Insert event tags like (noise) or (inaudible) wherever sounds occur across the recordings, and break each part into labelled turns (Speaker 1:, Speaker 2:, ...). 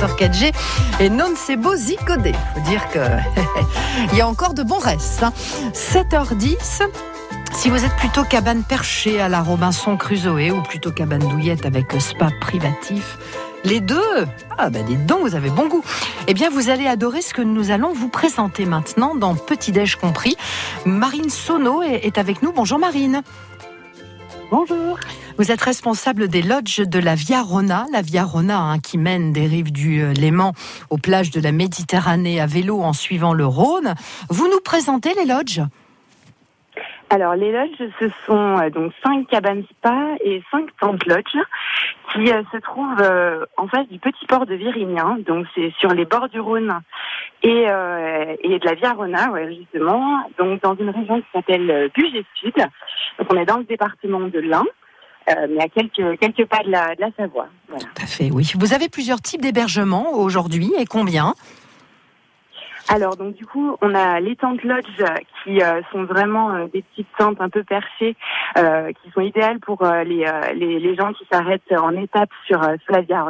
Speaker 1: Pasteur 4G et non Sebo Zicodé. Faut dire que (laughs) il y a encore de bons restes. 7h10. Hein. Si vous êtes plutôt cabane perchée à la Robinson Crusoe ou plutôt cabane douillette avec spa privatif, les deux Ah ben dites donc, vous avez bon goût. Eh bien, vous allez adorer ce que nous allons vous présenter maintenant dans Petit Déj compris. Marine Sono est avec nous. Bonjour Marine.
Speaker 2: Bonjour.
Speaker 1: Vous êtes responsable des lodges de la Via Rona, la Via Rona hein, qui mène des rives du euh, Léman aux plages de la Méditerranée à vélo en suivant le Rhône. Vous nous présentez les lodges?
Speaker 2: Alors les lodges, ce sont euh, donc cinq cabanes spa et cinq tentes lodges qui euh, se trouvent en face du petit port de Virignan. Donc c'est sur les bords du Rhône et, et de la Via Rona, ouais, justement. Donc dans une région qui s'appelle Bugey Sud. Donc on est dans le département de l'Ain. Mais à quelques, quelques pas de la, de la Savoie.
Speaker 1: Tout à fait, oui. Vous avez plusieurs types d'hébergements aujourd'hui et combien?
Speaker 2: Alors donc du coup on a les tentes lodge qui euh, sont vraiment euh, des petites tentes un peu perchées euh, qui sont idéales pour les, les, les, gens qui s'arrêtent en étape sur, sur la Via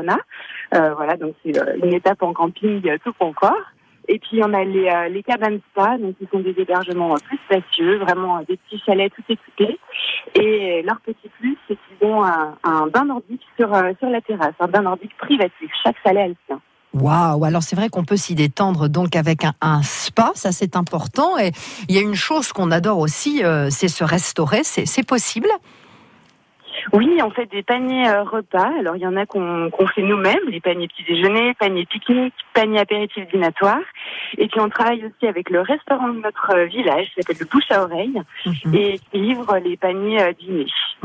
Speaker 2: voilà donc c'est une étape en camping tout confort. Et puis on a les, les cabanes spa, donc qui sont des hébergements plus spacieux, vraiment des petits chalets tout équipés. Et leur petit plus, c'est qu'ils ont un, un bain nordique sur, sur la terrasse, un bain nordique privatif. Chaque chalet a le sien.
Speaker 1: Waouh Alors c'est vrai qu'on peut s'y détendre donc avec un, spa, ça c'est important. Et il y a une chose qu'on adore aussi, euh, c'est se restaurer. C'est possible?
Speaker 2: Oui, on fait des paniers euh, repas. Alors il y en a qu'on fait nous-mêmes, les paniers petit déjeuner, paniers pique-nique, paniers apéritifs dînatoires. Et puis on travaille aussi avec le restaurant de notre village, qui s'appelle le Bouche à Oreille, mhm. et qui livre les paniers euh,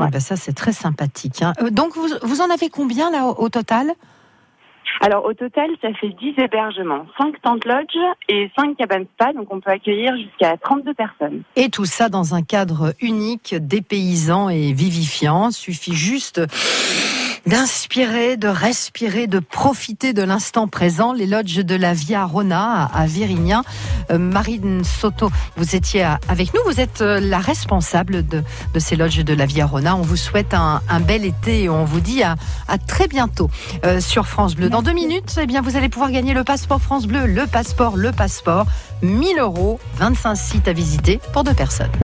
Speaker 2: dîner.
Speaker 1: ben ça c'est très sympathique. Hein. donc vous, vous en avez combien là au total?
Speaker 2: Alors au total, ça fait 10 hébergements, 5 tentes lodge et 5 cabanes spa, donc on peut accueillir jusqu'à 32 personnes.
Speaker 1: Et tout ça dans un cadre unique, dépaysant et vivifiant. Suffit juste d'inspirer, de respirer, de profiter de l'instant présent. Les lodges de la Via Rona à Virignan. Euh, Marine Soto, vous étiez avec nous. Vous êtes euh, la responsable de, ces lodges de la Via Rona. On vous souhaite un, bel été et on vous dit à, très bientôt euh, sur France Bleu. Dans deux minutes, eh bien, vous allez pouvoir gagner le passeport France Bleu, le passeport, le passeport. 1000 euros, 25 sites à visiter pour deux personnes.